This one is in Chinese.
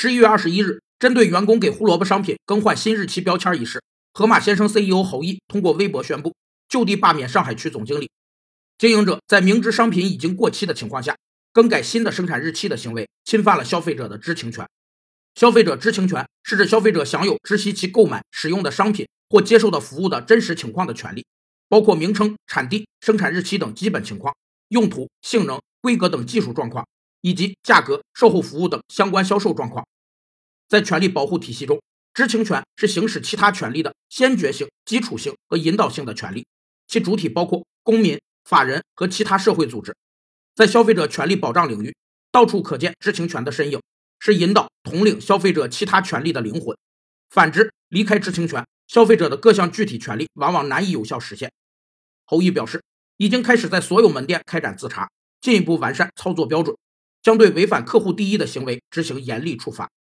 十一月二十一日，针对员工给胡萝卜商品更换新日期标签一事，盒马鲜生 CEO 侯毅通过微博宣布就地罢免上海区总经理。经营者在明知商品已经过期的情况下，更改新的生产日期的行为，侵犯了消费者的知情权。消费者知情权是指消费者享有知悉其购买、使用的商品或接受的服务的真实情况的权利，包括名称、产地、生产日期等基本情况、用途、性能、规格等技术状况，以及价格、售后服务等相关销售状况。在权利保护体系中，知情权是行使其他权利的先决性、基础性和引导性的权利，其主体包括公民、法人和其他社会组织。在消费者权利保障领域，到处可见知情权的身影。是引导统领消费者其他权利的灵魂。反之，离开知情权，消费者的各项具体权利往往难以有效实现。侯毅表示，已经开始在所有门店开展自查，进一步完善操作标准，将对违反客户第一的行为执行严厉处罚。